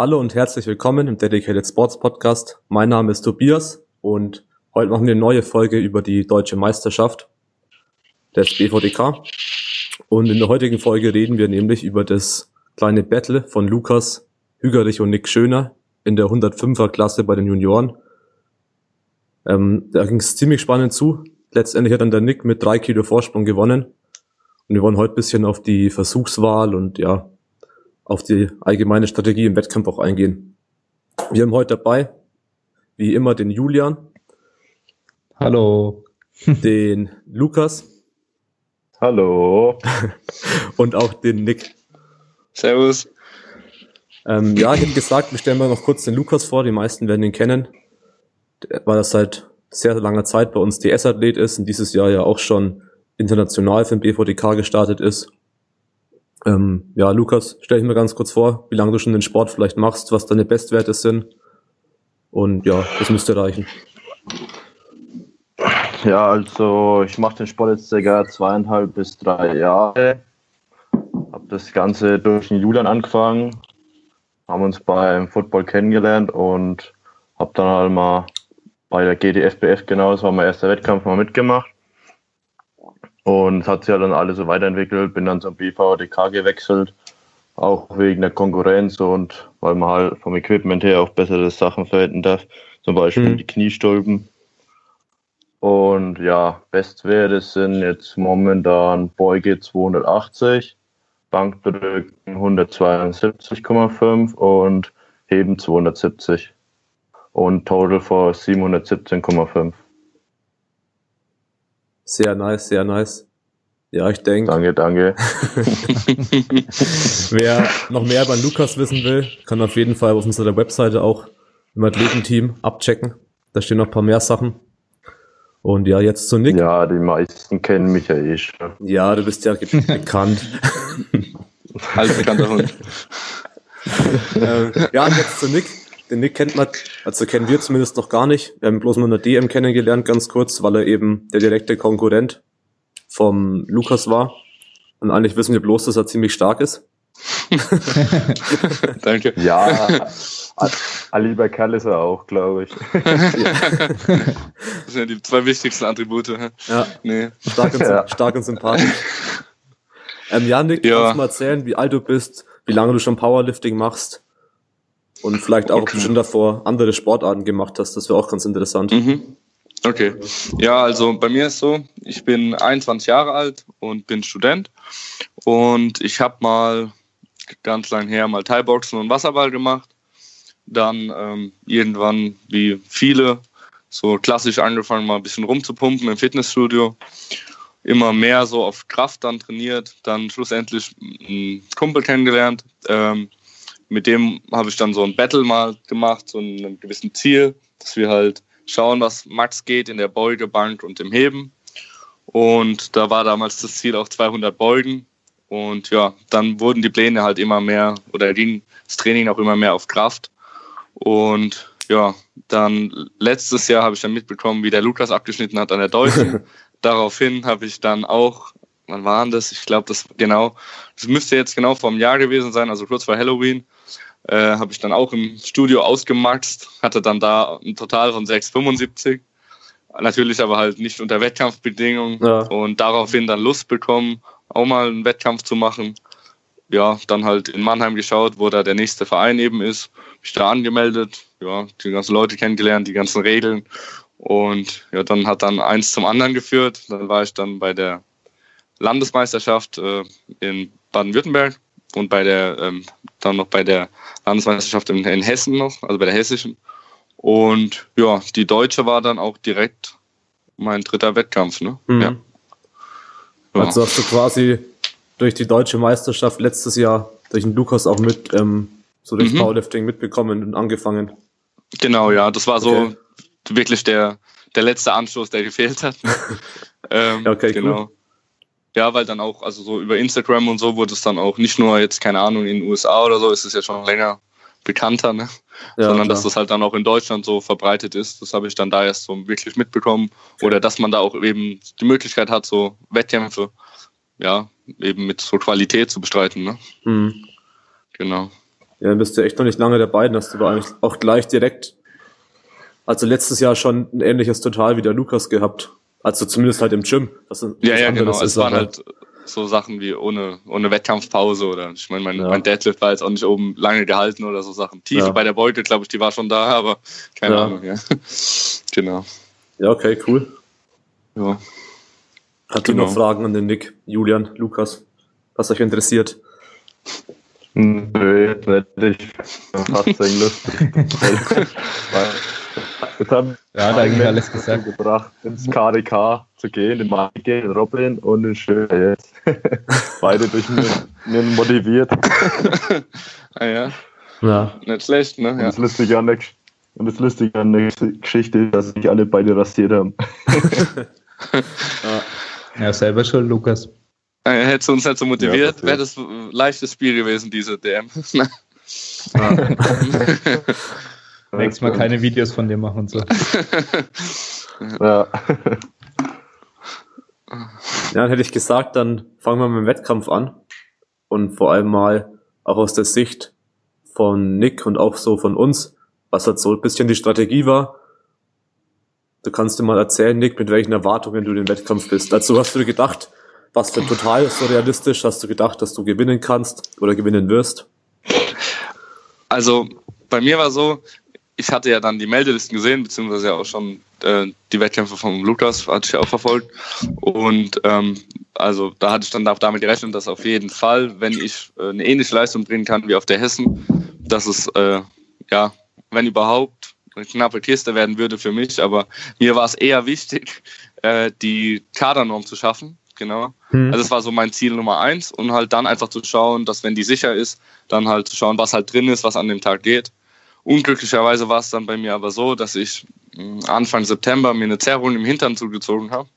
Hallo und herzlich willkommen im Dedicated Sports Podcast. Mein Name ist Tobias und heute machen wir eine neue Folge über die deutsche Meisterschaft des BVDK. Und in der heutigen Folge reden wir nämlich über das kleine Battle von Lukas Hügerich und Nick Schöner in der 105er Klasse bei den Junioren. Ähm, da ging es ziemlich spannend zu. Letztendlich hat dann der Nick mit drei Kilo Vorsprung gewonnen. Und wir wollen heute bisschen auf die Versuchswahl und ja, auf die allgemeine Strategie im Wettkampf auch eingehen. Wir haben heute dabei, wie immer, den Julian. Hallo. Den Lukas. Hallo. Und auch den Nick. Servus. Ähm, ja, ich hätte gesagt, wir stellen mal noch kurz den Lukas vor. Die meisten werden ihn kennen. Weil das seit sehr langer Zeit bei uns DS-Athlet ist und dieses Jahr ja auch schon international für den BVDK gestartet ist. Ähm, ja, Lukas, stell dich mir ganz kurz vor, wie lange du schon den Sport vielleicht machst, was deine Bestwerte sind. Und ja, das müsste reichen. Ja, also ich mache den Sport jetzt circa zweieinhalb bis drei Jahre. Habe das Ganze durch den Julian angefangen, haben uns beim Football kennengelernt und habe dann halt mal bei der GDFBF genau, das war mein erster Wettkampf, mal mitgemacht. Und es hat sich ja dann alles so weiterentwickelt, bin dann zum BVDK gewechselt, auch wegen der Konkurrenz und weil man halt vom Equipment her auch bessere Sachen verwenden darf, zum Beispiel mhm. die Kniestolpen. Und ja, Bestwerte sind jetzt momentan Beuge 280, Bankdrücken 172,5 und Heben 270 und Total for 717,5. Sehr nice, sehr nice. Ja, ich denke. Danke, danke. Wer noch mehr über Lukas wissen will, kann auf jeden Fall auf unserer Webseite auch im Athletenteam abchecken. Da stehen noch ein paar mehr Sachen. Und ja, jetzt zu Nick. Ja, die meisten kennen mich ja eh schon. Ja, du bist ja bekannt. Als bekannter Hund. äh, ja, jetzt zu Nick. Den Nick kennt man, also kennen wir zumindest noch gar nicht. Wir haben bloß mal in der DM kennengelernt, ganz kurz, weil er eben der direkte Konkurrent vom Lukas war. Und eigentlich wissen wir bloß, dass er ziemlich stark ist. Danke. Ja, ein lieber Kerl ist er auch, glaube ich. das sind ja die zwei wichtigsten Attribute. Ja, nee. stark, und, ja. stark und sympathisch. Ähm, Janik, ja. kannst du mal erzählen, wie alt du bist, wie lange du schon Powerlifting machst und vielleicht auch okay. schon davor andere Sportarten gemacht hast. Das wäre auch ganz interessant. Mhm. Okay. Ja, also bei mir ist so, ich bin 21 Jahre alt und bin Student und ich habe mal ganz lang her mal Thai-Boxen und Wasserball gemacht. Dann ähm, irgendwann, wie viele, so klassisch angefangen, mal ein bisschen rumzupumpen im Fitnessstudio. Immer mehr so auf Kraft dann trainiert. Dann schlussendlich einen Kumpel kennengelernt. Ähm, mit dem habe ich dann so ein Battle mal gemacht, so ein gewissen Ziel, dass wir halt schauen, was Max geht in der Beugebank und im Heben. Und da war damals das Ziel auch 200 Beugen. Und ja, dann wurden die Pläne halt immer mehr oder ging das Training auch immer mehr auf Kraft. Und ja, dann letztes Jahr habe ich dann mitbekommen, wie der Lukas abgeschnitten hat an der Deutschen. Daraufhin habe ich dann auch, wann waren das? Ich glaube, das genau, das müsste jetzt genau vor einem Jahr gewesen sein, also kurz vor Halloween, äh, habe ich dann auch im Studio ausgemaxt, hatte dann da ein Total von 6,75. Natürlich aber halt nicht unter Wettkampfbedingungen ja. und daraufhin dann Lust bekommen, auch mal einen Wettkampf zu machen. Ja, dann halt in Mannheim geschaut, wo da der nächste Verein eben ist. Mich da angemeldet, ja, die ganzen Leute kennengelernt, die ganzen Regeln. Und ja, dann hat dann eins zum anderen geführt. Dann war ich dann bei der Landesmeisterschaft äh, in Baden-Württemberg und bei der ähm, dann noch bei der Landesmeisterschaft in, in, Hessen noch, also bei der hessischen. Und ja, die deutsche war dann auch direkt mein dritter Wettkampf. Ne? Mhm. Ja. ja. Also hast du quasi durch die deutsche Meisterschaft letztes Jahr durch den Lukas auch mit ähm, so durchs mhm. Powerlifting mitbekommen und angefangen. Genau, ja, das war so okay. wirklich der, der letzte Anstoß, der gefehlt hat. ähm, okay, genau. Cool. Ja, weil dann auch, also so über Instagram und so wurde es dann auch nicht nur jetzt, keine Ahnung, in den USA oder so, ist es ja schon länger bekannter, ne? Ja, sondern klar. dass das halt dann auch in Deutschland so verbreitet ist. Das habe ich dann da erst so wirklich mitbekommen. Oder dass man da auch eben die Möglichkeit hat, so Wettkämpfe, ja, eben mit so Qualität zu bestreiten. Ne? Mhm. Genau. Ja, dann bist du echt noch nicht lange dabei, hast du eigentlich auch gleich direkt, also letztes Jahr schon ein ähnliches Total wie der Lukas gehabt. Also zumindest halt im Gym. Das ja, ja, genau. Es waren halt so Sachen wie ohne, ohne Wettkampfpause oder ich meine, mein, ja. mein Deadlift war jetzt auch nicht oben lange gehalten oder so Sachen. Tiefe ja. bei der Beutel, glaube ich, die war schon da, aber keine ja. Ahnung, ja. genau. Ja, okay, cool. Ja. Hat genau. noch Fragen an den Nick, Julian, Lukas, was euch interessiert? Nö, jetzt nicht. Fast lustig. Jetzt haben ja, da eigentlich alles gesagt. gebracht, ins KDK zu gehen, den Mike, den Robin und den Schöner jetzt. Beide durch mir motiviert. ah ja. ja. Nicht schlecht, ne? Ja. Und, das Lustige an der, und das Lustige an der Geschichte ist, dass sich alle beide rasiert haben. ja. ja, selber schon, Lukas. Ja, hättest du uns nicht so motiviert, ja, wäre das ein leichtes Spiel gewesen, diese DM. Nächstes Mal keine Videos von dir machen und so. ja. Ja, dann hätte ich gesagt, dann fangen wir mit dem Wettkampf an. Und vor allem mal auch aus der Sicht von Nick und auch so von uns, was halt so ein bisschen die Strategie war. Du kannst dir mal erzählen, Nick, mit welchen Erwartungen du den Wettkampf bist. Dazu hast du dir gedacht, was für total so realistisch hast du gedacht, dass du gewinnen kannst oder gewinnen wirst? Also bei mir war so, ich hatte ja dann die Meldelisten gesehen, beziehungsweise ja auch schon äh, die Wettkämpfe von Lukas, hatte ich ja auch verfolgt. Und ähm, also da hatte ich dann auch damit gerechnet, dass auf jeden Fall, wenn ich äh, eine ähnliche Leistung bringen kann wie auf der Hessen, dass es, äh, ja, wenn überhaupt, eine knappe Kiste werden würde für mich. Aber mir war es eher wichtig, äh, die Kadernorm zu schaffen. Genau. Hm. Also es war so mein Ziel Nummer eins und halt dann einfach zu schauen, dass wenn die sicher ist, dann halt zu schauen, was halt drin ist, was an dem Tag geht. Unglücklicherweise war es dann bei mir aber so, dass ich hm, Anfang September mir eine Zerrung im Hintern zugezogen habe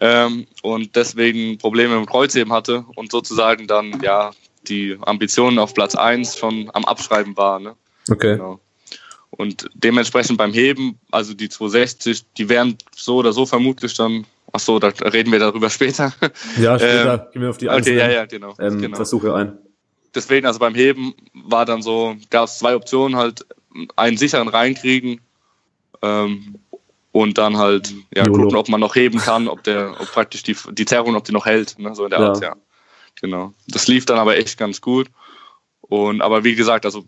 ähm, und deswegen Probleme im Kreuzheben hatte und sozusagen dann ja die Ambitionen auf Platz 1 schon am Abschreiben war. Ne? Okay. Genau. Und dementsprechend beim Heben, also die 260, die wären so oder so vermutlich dann, ach so, da reden wir darüber später. Ja, später ähm, gehen wir auf die einzelnen okay, ja, ja, genau, ähm, genau. Versuche ein deswegen, also beim Heben war dann so, gab es zwei Optionen, halt einen sicheren reinkriegen ähm, und dann halt ja, gucken, ob man noch heben kann, ob der, ob praktisch die, die Zerrung, ob die noch hält, ne, so in der ja. Art, ja. Genau. Das lief dann aber echt ganz gut. Und aber wie gesagt, also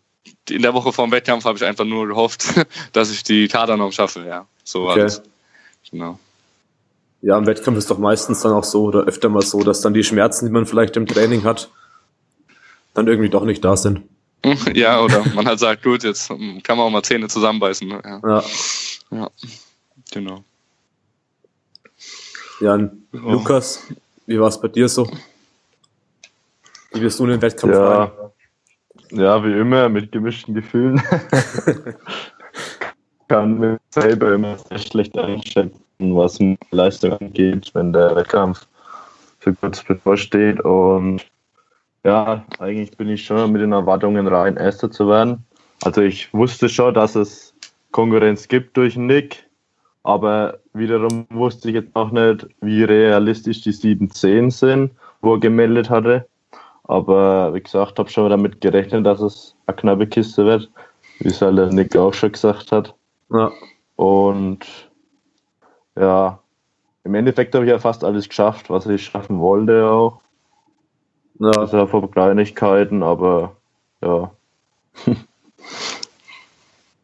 in der Woche vor dem Wettkampf habe ich einfach nur gehofft, dass ich die Kadernorm schaffe, ja. So okay. alles. Genau. Ja, im Wettkampf ist doch meistens dann auch so oder öfter mal so, dass dann die Schmerzen, die man vielleicht im Training hat, dann irgendwie doch nicht da sind. Ja, oder man halt sagt, gut, jetzt kann man auch mal Zähne zusammenbeißen. Ne? Ja. ja. ja. genau. Ja, oh. Lukas, wie war es bei dir so? Wie wirst du in den Wettkampf ja. rein? Ja, wie immer, mit gemischten Gefühlen. kann mir selber immer sehr schlecht einschätzen, was Leistung angeht, wenn der Wettkampf für kurz bevorsteht. Und ja, eigentlich bin ich schon mit den Erwartungen rein, Erster zu werden. Also ich wusste schon, dass es Konkurrenz gibt durch Nick, aber wiederum wusste ich jetzt auch nicht, wie realistisch die 7-10 sind, wo er gemeldet hatte. Aber wie gesagt, habe schon damit gerechnet, dass es eine knappe Kiste wird, wie es halt der Nick auch schon gesagt hat. Ja. Und ja, im Endeffekt habe ich ja fast alles geschafft, was ich schaffen wollte auch. Ja. Das ist ja vor Kleinigkeiten, aber ja.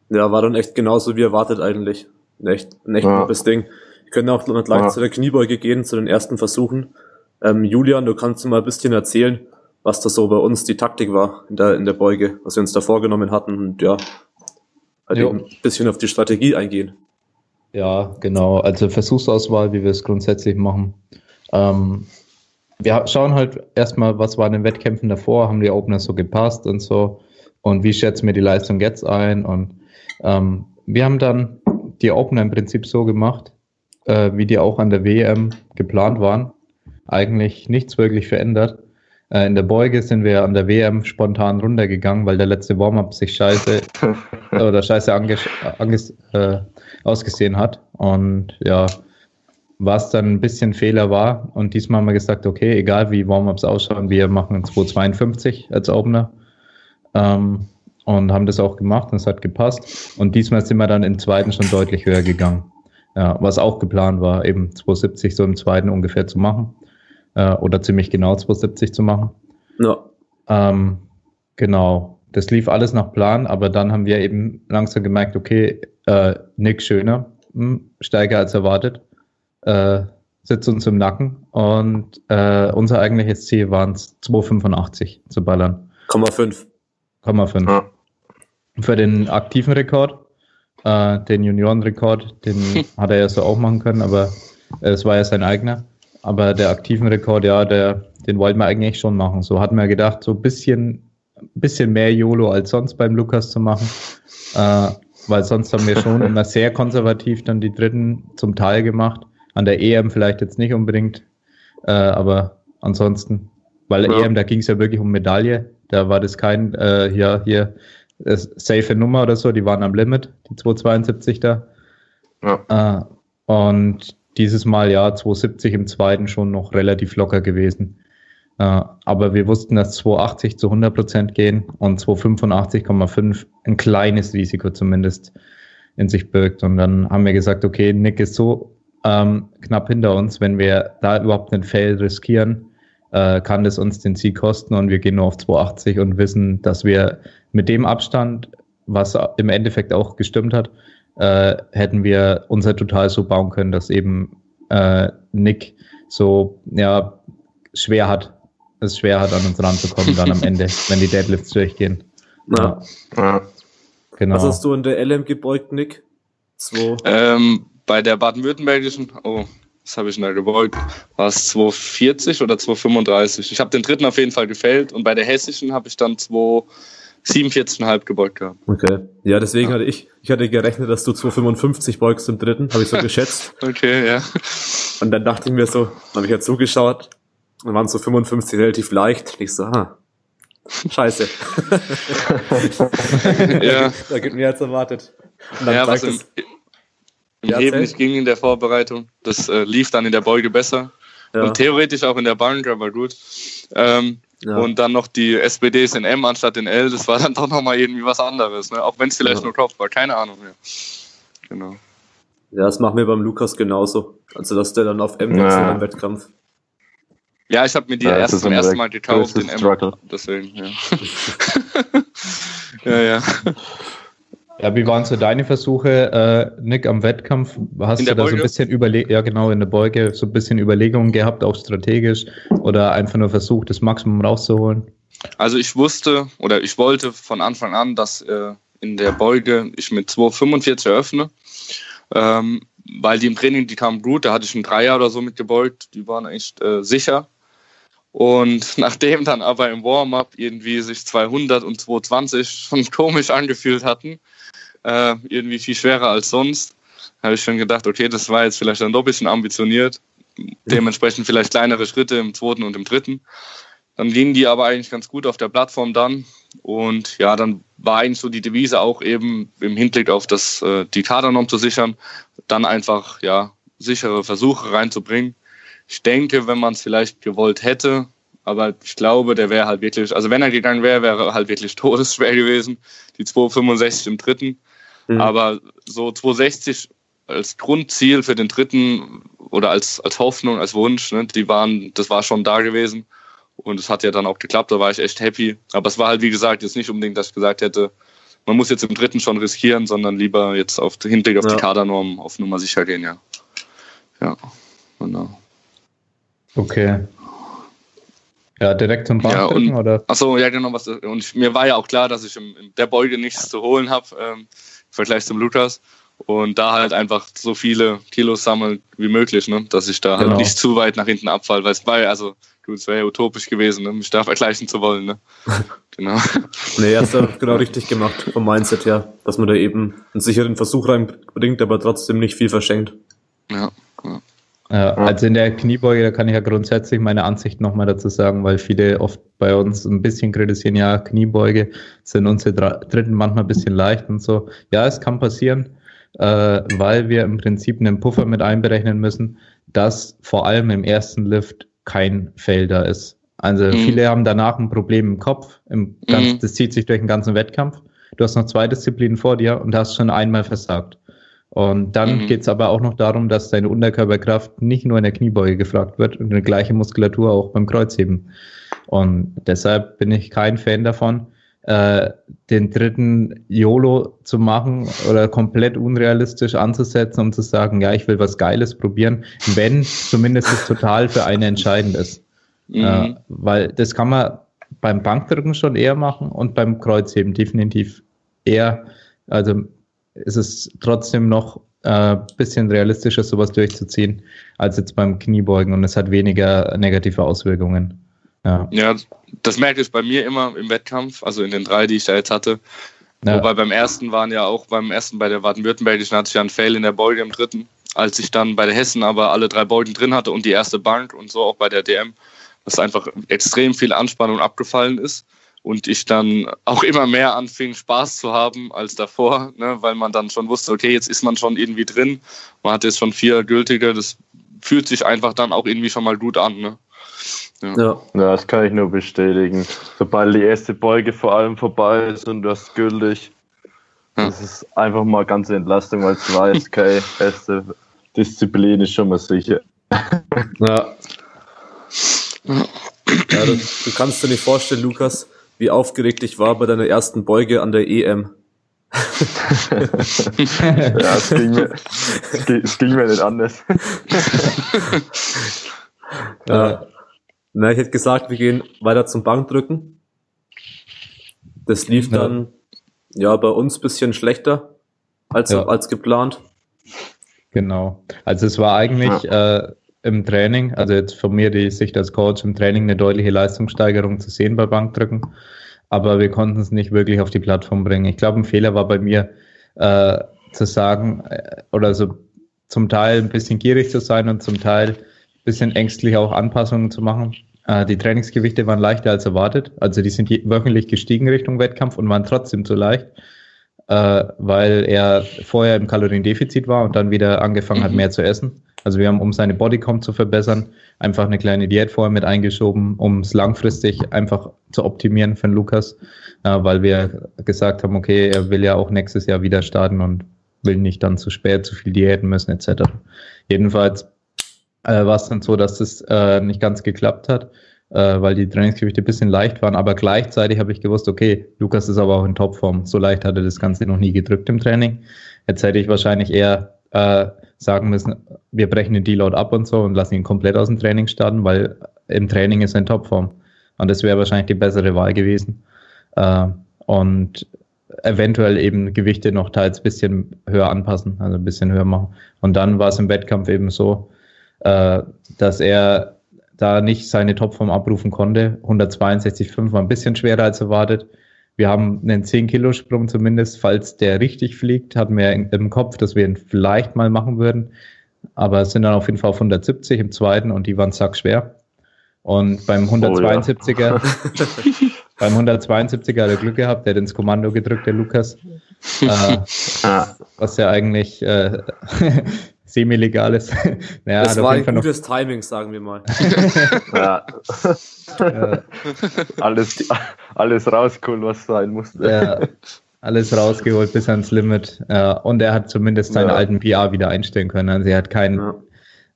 ja, war dann echt genauso wie erwartet eigentlich. Ein echt, ein echt ja. gutes Ding. Wir können auch noch gleich ja. zu der Kniebeuge gehen, zu den ersten Versuchen. Ähm, Julian, du kannst mal ein bisschen erzählen, was da so bei uns die Taktik war in der, in der Beuge, was wir uns da vorgenommen hatten und ja, halt ein bisschen auf die Strategie eingehen. Ja, genau. Also Versuchsauswahl, wie wir es grundsätzlich machen. Ähm, wir schauen halt erstmal, was war in den Wettkämpfen davor, haben die Opener so gepasst und so und wie schätzen wir die Leistung jetzt ein und ähm, wir haben dann die Opener im Prinzip so gemacht, äh, wie die auch an der WM geplant waren. Eigentlich nichts wirklich verändert. Äh, in der Beuge sind wir an der WM spontan runtergegangen, weil der letzte Warm-up sich scheiße oder scheiße anges anges äh, ausgesehen hat. Und ja, was dann ein bisschen Fehler war. Und diesmal haben wir gesagt, okay, egal wie Warm-Ups ausschauen, wir machen 2,52 als Opener. Ähm, und haben das auch gemacht und es hat gepasst. Und diesmal sind wir dann im zweiten schon deutlich höher gegangen. Ja, was auch geplant war, eben 270 so im zweiten ungefähr zu machen. Äh, oder ziemlich genau 270 zu machen. Ja. Ähm, genau. Das lief alles nach Plan, aber dann haben wir eben langsam gemerkt, okay, äh, Nick schöner, hm, steiger als erwartet, äh, sitzt uns im Nacken und äh, unser eigentliches Ziel waren es 285 zu ballern. 0,5. 0,5. Ja. Für den aktiven Rekord, äh, den Juniorenrekord, den hat er ja so auch machen können, aber es war ja sein eigener. Aber der aktiven Rekord, ja, der, den wollten wir eigentlich schon machen. So hatten wir gedacht, so ein bisschen, bisschen mehr YOLO als sonst beim Lukas zu machen. Äh, weil sonst haben wir schon immer sehr konservativ dann die dritten zum Teil gemacht. An der EM vielleicht jetzt nicht unbedingt, äh, aber ansonsten, weil ja. EM, da ging es ja wirklich um Medaille. Da war das kein, äh, ja, hier, äh, safe Nummer oder so, die waren am Limit, die 272 da. Ja. Äh, und dieses Mal ja 270 im zweiten schon noch relativ locker gewesen. Äh, aber wir wussten, dass 280 zu 100 Prozent gehen und 285,5 ein kleines Risiko zumindest in sich birgt. Und dann haben wir gesagt, okay, Nick ist so ähm, knapp hinter uns, wenn wir da überhaupt einen Fail riskieren, äh, kann das uns den Sieg kosten und wir gehen nur auf 280 und wissen, dass wir mit dem Abstand, was im Endeffekt auch gestimmt hat, äh, hätten wir unser Total so bauen können, dass eben äh, Nick so ja schwer hat, es schwer hat, an uns ranzukommen dann am Ende, wenn die Deadlifts durchgehen. Ja. ja. Genau. Was hast du in der LM gebeugt, Nick? Zwei. Ähm, bei der baden-württembergischen, oh, was habe ich da gebeugt? War es 240 oder 235? Ich habe den dritten auf jeden Fall gefällt und bei der hessischen habe ich dann 2 47,5 gebeugt gehabt. Okay. Ja, deswegen ja. hatte ich, ich hatte gerechnet, dass du 255 beugst im dritten, habe ich so geschätzt. okay, ja. Und dann dachte ich mir so, habe ich ja zugeschaut, dann waren so 55 relativ leicht. Und ich so, ah, scheiße. ja. Da gibt mir jetzt erwartet. Und dann ja, was im, im Heben nicht ging in der Vorbereitung. Das äh, lief dann in der Beuge besser. Ja. Und theoretisch auch in der Bank, aber gut. Ähm, ja. Und dann noch die SPDs in M anstatt in L, das war dann doch nochmal irgendwie was anderes, ne? Auch wenn es vielleicht ja. nur Kopf war, keine Ahnung mehr. Genau. Ja, das machen wir beim Lukas genauso. Also, dass der dann auf M wechselt ja. im Wettkampf. Ja, ich habe mir die ja, erst zum ersten Mal gekauft, den M. Deswegen, ja. ja, ja. Ja, wie waren so deine Versuche, äh, Nick, am Wettkampf? Hast du da so ein bisschen überlegt, ja genau, in der Beuge so ein bisschen Überlegungen gehabt, auch strategisch, oder einfach nur versucht, das Maximum rauszuholen? Also ich wusste oder ich wollte von Anfang an, dass äh, in der Beuge ich mit 2,45 eröffne, ähm, weil die im Training, die kamen gut, da hatte ich einen Dreier oder so mitgebeugt, die waren echt äh, sicher. Und nachdem dann aber im Warm-up irgendwie sich 200 und 220 schon komisch angefühlt hatten, äh, irgendwie viel schwerer als sonst. Habe ich schon gedacht, okay, das war jetzt vielleicht dann doch ein bisschen ambitioniert. Dementsprechend vielleicht kleinere Schritte im zweiten und im dritten. Dann gingen die aber eigentlich ganz gut auf der Plattform dann. Und ja, dann war eigentlich so die Devise auch eben im Hinblick auf das, äh, die Kadernorm zu sichern, dann einfach ja sichere Versuche reinzubringen. Ich denke, wenn man es vielleicht gewollt hätte, aber ich glaube, der wäre halt wirklich, also wenn er gegangen wäre, wäre halt wirklich todesschwer gewesen. Die 265 im dritten. Mhm. Aber so 260 als Grundziel für den dritten oder als, als Hoffnung, als Wunsch, ne, die waren, das war schon da gewesen. Und es hat ja dann auch geklappt, da war ich echt happy. Aber es war halt, wie gesagt, jetzt nicht unbedingt, dass ich gesagt hätte, man muss jetzt im dritten schon riskieren, sondern lieber jetzt auf Hinblick auf ja. die Kadernorm auf Nummer sicher gehen, ja. Ja, genau. Okay. Ja, direkt zum Bankdrücken, ja, oder? Achso, ja, genau. Was, und ich, mir war ja auch klar, dass ich in, in der Beuge nichts zu holen habe. Ähm, Vergleich zum Lukas. Und da halt einfach so viele Kilos sammeln wie möglich, ne? dass ich da halt genau. nicht zu weit nach hinten abfall, weil es war also gut, es wäre ja utopisch gewesen, ne? mich da vergleichen zu wollen. Ne? genau. Nee, er hat genau richtig gemacht vom Mindset her, dass man da eben einen sicheren Versuch reinbringt, aber trotzdem nicht viel verschenkt. Ja, ja. Ja, also in der Kniebeuge, da kann ich ja grundsätzlich meine Ansicht nochmal dazu sagen, weil viele oft bei uns ein bisschen kritisieren, ja, Kniebeuge sind unsere Dritten manchmal ein bisschen leicht und so. Ja, es kann passieren, äh, weil wir im Prinzip einen Puffer mit einberechnen müssen, dass vor allem im ersten Lift kein Fail da ist. Also mhm. viele haben danach ein Problem im Kopf. Im ganzen, mhm. Das zieht sich durch den ganzen Wettkampf. Du hast noch zwei Disziplinen vor dir und hast schon einmal versagt. Und dann mhm. geht es aber auch noch darum, dass deine Unterkörperkraft nicht nur in der Kniebeuge gefragt wird und eine gleiche Muskulatur auch beim Kreuzheben. Und deshalb bin ich kein Fan davon, äh, den dritten YOLO zu machen oder komplett unrealistisch anzusetzen, um zu sagen, ja, ich will was Geiles probieren, wenn zumindest es total für eine entscheidend ist. Mhm. Äh, weil das kann man beim Bankdrücken schon eher machen und beim Kreuzheben definitiv eher. Also ist es trotzdem noch ein äh, bisschen realistischer, sowas durchzuziehen, als jetzt beim Kniebeugen und es hat weniger negative Auswirkungen. Ja. ja, das merke ich bei mir immer im Wettkampf, also in den drei, die ich da jetzt hatte. Ja. Wobei beim ersten waren ja auch, beim ersten bei der Baden-Württembergischen hatte ich ja einen Fail in der Beuge im dritten. Als ich dann bei der Hessen aber alle drei Beugen drin hatte und die erste Bank und so auch bei der DM, dass einfach extrem viel Anspannung abgefallen ist und ich dann auch immer mehr anfing, Spaß zu haben als davor, ne, weil man dann schon wusste, okay, jetzt ist man schon irgendwie drin, man hat jetzt schon vier gültige, das fühlt sich einfach dann auch irgendwie schon mal gut an. Ne? Ja. ja. das kann ich nur bestätigen. Sobald die erste Beuge vor allem vorbei ist und du hast gültig, ja. das ist einfach mal ganze Entlastung, weil du weißt, okay, erste Disziplin ist schon mal sicher. Ja. Ja, du, du kannst dir nicht vorstellen, Lukas, wie aufgeregt ich war bei deiner ersten Beuge an der EM. ja, es ging, mir, es ging mir nicht anders. ja. Na, ich hätte gesagt, wir gehen weiter zum Bankdrücken. Das lief ja. dann ja bei uns bisschen schlechter als, ja. als geplant. Genau. Also es war eigentlich ja. äh, im Training, also jetzt von mir die Sicht als Coach im Training eine deutliche Leistungssteigerung zu sehen bei Bankdrücken, aber wir konnten es nicht wirklich auf die Plattform bringen. Ich glaube, ein Fehler war bei mir äh, zu sagen äh, oder so zum Teil ein bisschen gierig zu sein und zum Teil ein bisschen ängstlich auch Anpassungen zu machen. Äh, die Trainingsgewichte waren leichter als erwartet, also die sind wöchentlich gestiegen Richtung Wettkampf und waren trotzdem zu leicht äh, weil er vorher im Kaloriendefizit war und dann wieder angefangen mhm. hat, mehr zu essen. Also wir haben, um seine Bodycomp zu verbessern, einfach eine kleine Diät vorher mit eingeschoben, um es langfristig einfach zu optimieren für den Lukas, äh, weil wir gesagt haben, okay, er will ja auch nächstes Jahr wieder starten und will nicht dann zu spät zu viel Diäten müssen etc. Jedenfalls äh, war es dann so, dass das äh, nicht ganz geklappt hat äh, weil die Trainingsgewichte ein bisschen leicht waren, aber gleichzeitig habe ich gewusst, okay, Lukas ist aber auch in Topform. So leicht hat er das Ganze noch nie gedrückt im Training. Jetzt hätte ich wahrscheinlich eher äh, sagen müssen, wir brechen den Deload ab und so und lassen ihn komplett aus dem Training starten, weil im Training ist er in Topform. Und das wäre wahrscheinlich die bessere Wahl gewesen. Äh, und eventuell eben Gewichte noch teils ein bisschen höher anpassen, also ein bisschen höher machen. Und dann war es im Wettkampf eben so, äh, dass er da nicht seine Topform abrufen konnte. 162,5 war ein bisschen schwerer als erwartet. Wir haben einen 10-Kilo-Sprung zumindest, falls der richtig fliegt, hatten wir im Kopf, dass wir ihn vielleicht mal machen würden. Aber es sind dann auf jeden Fall auf 170 im zweiten und die waren sackschwer. Und beim 172er, oh, ja. beim 172er hat er Glück gehabt, der hat ins Kommando gedrückt, der Lukas. Äh, was ja eigentlich äh, semi-legales. naja, das war ein gutes noch... Timing, sagen wir mal. ja. ja. Alles, alles rausgeholt, was sein musste. Ja, alles rausgeholt bis ans Limit. Ja, und er hat zumindest seine ja. alten PR wieder einstellen können. Also er hat keinen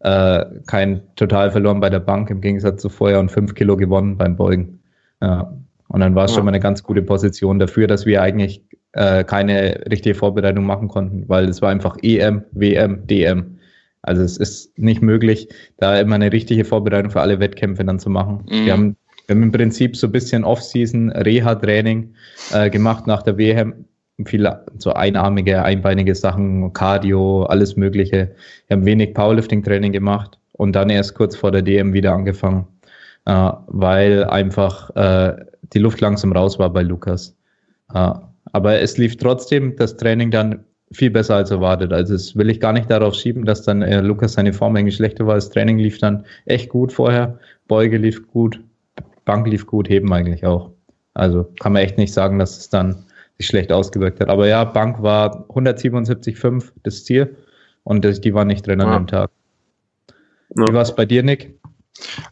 ja. äh, kein total verloren bei der Bank im Gegensatz zu vorher und fünf Kilo gewonnen beim Beugen. Ja. Und dann war es schon mal eine ganz gute Position dafür, dass wir eigentlich äh, keine richtige Vorbereitung machen konnten, weil es war einfach EM, WM, DM. Also es ist nicht möglich, da immer eine richtige Vorbereitung für alle Wettkämpfe dann zu machen. Mhm. Wir, haben, wir haben im Prinzip so ein bisschen Off-Season Reha-Training äh, gemacht nach der WM. Viele so einarmige, einbeinige Sachen, Cardio, alles Mögliche. Wir haben wenig Powerlifting-Training gemacht und dann erst kurz vor der DM wieder angefangen, äh, weil einfach äh, die Luft langsam raus war bei Lukas. Äh, aber es lief trotzdem das Training dann viel besser als erwartet. Also das will ich gar nicht darauf schieben, dass dann äh, Lukas seine Form eigentlich schlechter war. Das Training lief dann echt gut vorher, Beuge lief gut, Bank lief gut, Heben eigentlich auch. Also kann man echt nicht sagen, dass es dann sich schlecht ausgewirkt hat. Aber ja, Bank war 177,5 das Ziel und das, die war nicht drin ja. an dem Tag. Wie war es bei dir, Nick?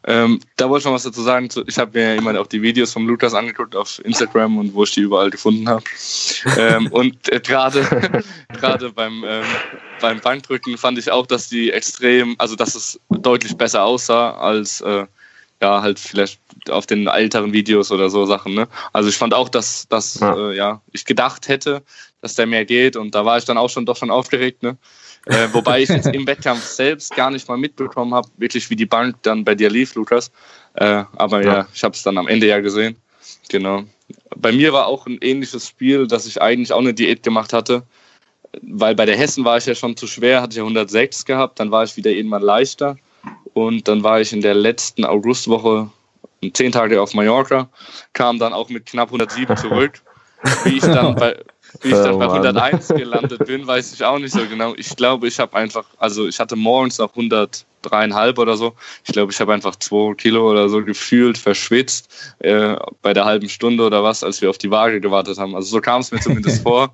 Ähm, da wollte ich noch was dazu sagen. Ich habe mir immer auch die Videos vom Lukas angeguckt auf Instagram und wo ich die überall gefunden habe. ähm, und äh, gerade gerade beim, ähm, beim Bankdrücken fand ich auch, dass die extrem, also dass es deutlich besser aussah als äh, ja halt vielleicht auf den älteren Videos oder so Sachen. Ne? Also ich fand auch, dass, dass ja. Äh, ja ich gedacht hätte, dass der mehr geht und da war ich dann auch schon doch schon aufgeregt. Ne? Äh, wobei ich jetzt im Wettkampf selbst gar nicht mal mitbekommen habe, wirklich wie die Bank dann bei dir lief, Lukas. Äh, aber ja, ja ich habe es dann am Ende ja gesehen. Genau. Bei mir war auch ein ähnliches Spiel, dass ich eigentlich auch eine Diät gemacht hatte. Weil bei der Hessen war ich ja schon zu schwer, hatte ich ja 106 gehabt, dann war ich wieder irgendwann leichter. Und dann war ich in der letzten Augustwoche zehn Tage auf Mallorca, kam dann auch mit knapp 107 zurück. Wie ich dann bei, wie ich dann bei 101 gelandet bin, weiß ich auch nicht so genau. Ich glaube, ich habe einfach, also ich hatte morgens noch 103,5 oder so. Ich glaube, ich habe einfach 2 Kilo oder so gefühlt verschwitzt äh, bei der halben Stunde oder was, als wir auf die Waage gewartet haben. Also so kam es mir zumindest vor.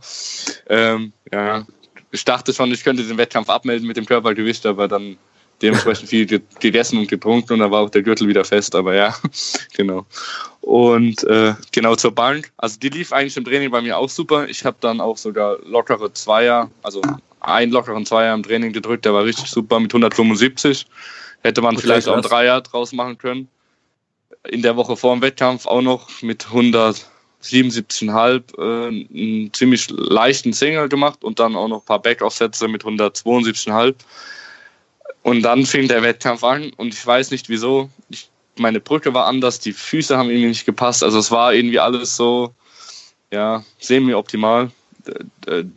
Ähm, ja, ich dachte schon, ich könnte den Wettkampf abmelden mit dem Körpergewicht, aber dann dementsprechend viel gegessen und getrunken und da war auch der Gürtel wieder fest, aber ja, genau. Und äh, genau zur Bank, also die lief eigentlich im Training bei mir auch super. Ich habe dann auch sogar lockere Zweier, also einen lockeren Zweier im Training gedrückt, der war richtig super mit 175. Hätte man vielleicht auch einen Dreier draus machen können. In der Woche vor dem Wettkampf auch noch mit 177,5 äh, einen ziemlich leichten Single gemacht und dann auch noch ein paar Backaufsätze mit 172,5 und dann fing der Wettkampf an und ich weiß nicht wieso. Ich, meine Brücke war anders, die Füße haben irgendwie nicht gepasst. Also es war irgendwie alles so, ja, semi-optimal.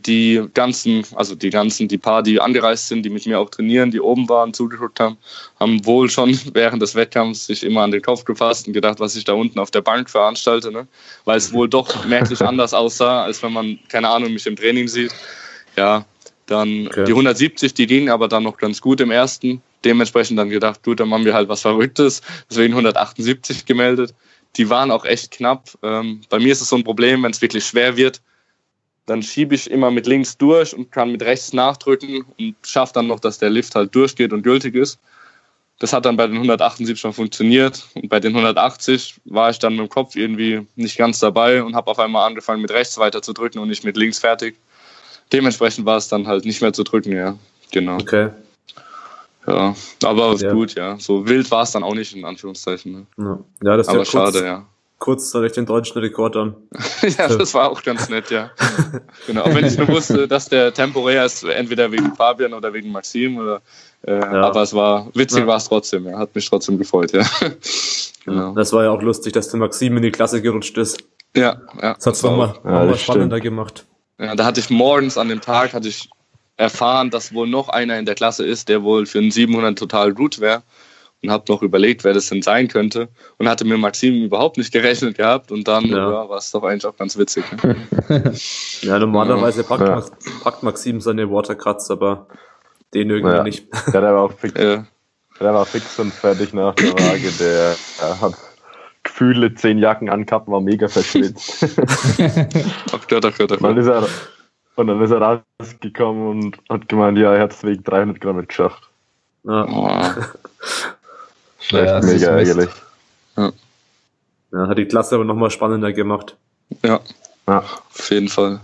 Die ganzen, also die ganzen, die paar, die angereist sind, die mit mir auch trainieren, die oben waren, zugeguckt haben, haben wohl schon während des Wettkampfs sich immer an den Kopf gefasst und gedacht, was ich da unten auf der Bank veranstalte, ne? weil es wohl doch merklich anders aussah, als wenn man, keine Ahnung, mich im Training sieht. Ja, dann okay. die 170, die gingen aber dann noch ganz gut im ersten. Dementsprechend dann gedacht, gut, dann machen wir halt was Verrücktes. Deswegen 178 gemeldet. Die waren auch echt knapp. Ähm, bei mir ist es so ein Problem, wenn es wirklich schwer wird, dann schiebe ich immer mit links durch und kann mit rechts nachdrücken und schaffe dann noch, dass der Lift halt durchgeht und gültig ist. Das hat dann bei den 178 schon funktioniert. Und bei den 180 war ich dann mit dem Kopf irgendwie nicht ganz dabei und habe auf einmal angefangen, mit rechts weiter zu drücken und nicht mit links fertig dementsprechend war es dann halt nicht mehr zu drücken, ja. Genau. Okay. Ja, aber ja. gut, ja. So wild war es dann auch nicht, in Anführungszeichen. Ne? Ja. ja, das aber schade, ja. Kurz ich den deutschen Rekord an. ja, das war auch ganz nett, ja. genau. Auch wenn ich nur wusste, dass der temporär ist, entweder wegen Fabian oder wegen Maxim oder äh, ja. aber es war witzig ja. war es trotzdem, ja. Hat mich trotzdem gefreut, ja. genau. Das war ja auch lustig, dass der Maxim in die Klasse gerutscht ist. Ja, ja. Das hat es nochmal ja, spannender gemacht. Ja, da hatte ich morgens an dem Tag hatte ich erfahren, dass wohl noch einer in der Klasse ist, der wohl für einen 700 total gut wäre und habe noch überlegt, wer das denn sein könnte und hatte mir Maxim überhaupt nicht gerechnet gehabt und dann ja. ja war es doch eigentlich auch ganz witzig. Ne? ja, normalerweise packt, ja. packt, Maxim seine Watercuts, aber den irgendwie ja. nicht. Ja, der war auch fix, der war fix und fertig nach der Waage, der, der hat Gefühle zehn Jacken angehabt war mega verschwitzt. ach Gott, ach Gott, ach Gott. Er, und dann ist er rausgekommen und hat gemeint, ja, er hat es wegen 300 Gramm geschafft. Ja. Oh. Schlecht, ja, mega ärgerlich. Ja. ja. Hat die Klasse aber nochmal spannender gemacht. Ja. ja, auf jeden Fall.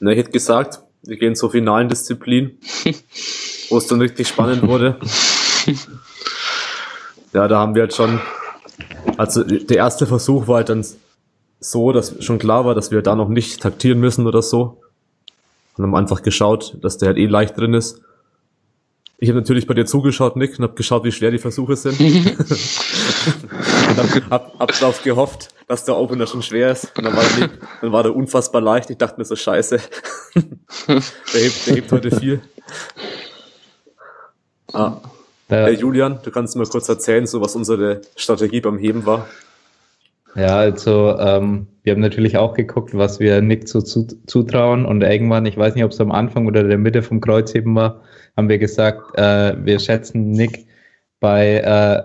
Na, ich hätte gesagt, wir gehen zur finalen Disziplin, wo es dann wirklich spannend wurde. ja, da haben wir jetzt schon also der erste Versuch war halt dann so, dass schon klar war, dass wir da noch nicht taktieren müssen oder so. Und haben einfach geschaut, dass der halt eh leicht drin ist. Ich habe natürlich bei dir zugeschaut, Nick, und habe geschaut, wie schwer die Versuche sind. und hab, hab, hab drauf gehofft, dass der Opener schon schwer ist. Und dann war der, dann war der unfassbar leicht. Ich dachte mir so, scheiße. der, hebt, der hebt heute viel. Ah. Ja. Hey Julian, du kannst mal kurz erzählen, so was unsere Strategie beim Heben war. Ja, also ähm, wir haben natürlich auch geguckt, was wir Nick so zu, zutrauen und irgendwann, ich weiß nicht, ob es am Anfang oder der Mitte vom Kreuzheben war, haben wir gesagt, äh, wir schätzen Nick bei äh,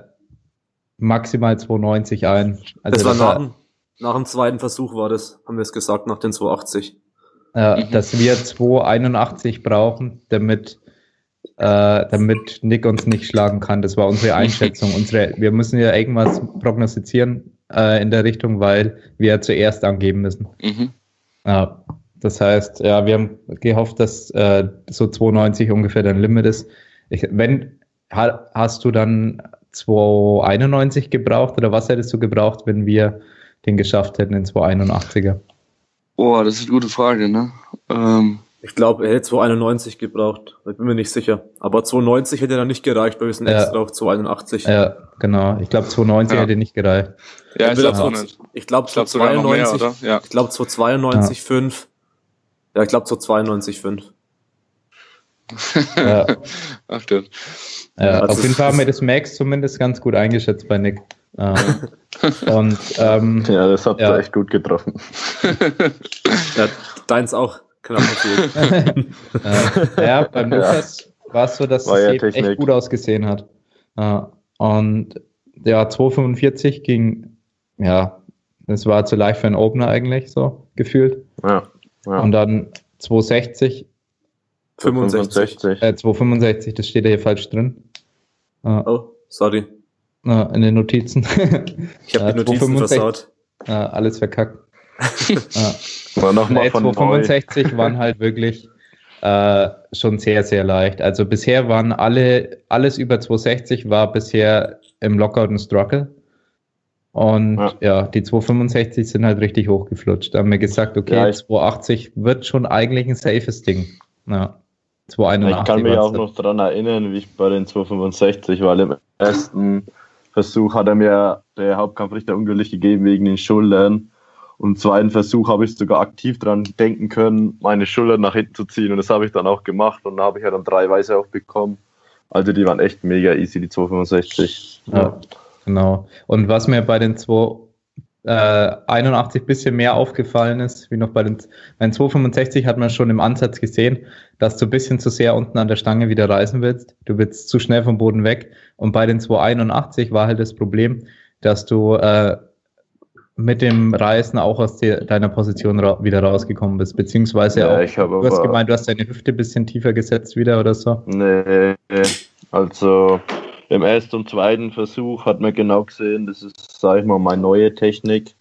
maximal 290 ein. Also das war nach, dem, nach dem zweiten Versuch war das, haben wir es gesagt, nach den 280. Ja, mhm. dass wir 281 brauchen, damit äh, damit Nick uns nicht schlagen kann. Das war unsere Einschätzung. unsere, wir müssen ja irgendwas prognostizieren äh, in der Richtung, weil wir zuerst angeben müssen. Mhm. Ja, das heißt, ja, wir haben gehofft, dass äh, so 92 ungefähr dein Limit ist. Ich, wenn ha, hast du dann 291 gebraucht oder was hättest du gebraucht, wenn wir den geschafft hätten in 281er? Boah, das ist eine gute Frage, ne? Ähm, Ich glaube, er hätte 291 gebraucht. Ich bin mir nicht sicher. Aber 290 hätte dann nicht gereicht, weil wir sind Ja. extra auf 281. Ja, genau. Ich glaube, 290 Ja. hätte nicht gereicht. ja, ich Entweder glaube nicht. Ich glaube, Ich sogar noch mehr, 92. oder? Ja. Ich glaube, so 92, 5. Ja, ich glaube, so 92, 5. Ja, Ach, stimmt. ja, Also auf jeden Fall haben wir das Max zumindest ganz gut eingeschätzt bei Nick. Ja. Und ähm, Ja, das hat Ja. echt gut getroffen. Ja, deins auch knapp verfehlt. äh, ja, beim Ja. Lukas war es so, dass War es ja echt gut ausgesehen hat. Äh, und ja, 245 ging, ja, das war zu leicht für einen Opener eigentlich so gefühlt. Ja. ja. Und dann 260, 65. äh, 265, das steht ja hier falsch drin. Äh, Oh, sorry. äh, in den Notizen. Ich habe Ja, die Notizen 265. versaut. äh, alles verkackt. War nochmal von neu. 265 waren halt wirklich äh, schon sehr, sehr leicht. Also bisher waren alle, alles über 260 war bisher im Lockout ein Struggle. Und ja. Ja. die 265 sind halt richtig hochgeflutscht. Da haben wir gesagt, okay, Ja, ich- 280 wird schon eigentlich ein safes Ding. Ja. 281 Ich kann mich auch noch daran erinnern, wie ich bei den 265, weil im ersten Versuch hat er mir der Hauptkampfrichter ungültig gegeben wegen den Schultern. Und im zweiten Versuch habe ich sogar aktiv dran denken können, meine Schultern nach hinten zu ziehen. Und das habe ich dann auch gemacht und da habe ich ja dann drei Weiße auch bekommen. Also die waren echt mega easy, die 265. Ja, genau. Und was mir bei den 2 äh, 81 bisschen mehr aufgefallen ist, wie noch bei den, bei den 265 hat man schon im Ansatz gesehen, dass du ein bisschen zu sehr unten an der Stange wieder reißen willst. Du willst zu schnell vom Boden weg. Und bei den 281 war halt das Problem, dass du äh, mit dem Reißen auch aus der, deiner Position ra wieder rausgekommen bist. Beziehungsweise Ja, auch, ich habe du hast gemeint, du hast deine Hüfte ein bisschen tiefer gesetzt wieder oder so. Nee, also im ersten und zweiten Versuch hat man genau gesehen, das ist, sag ich mal, meine neue Technik,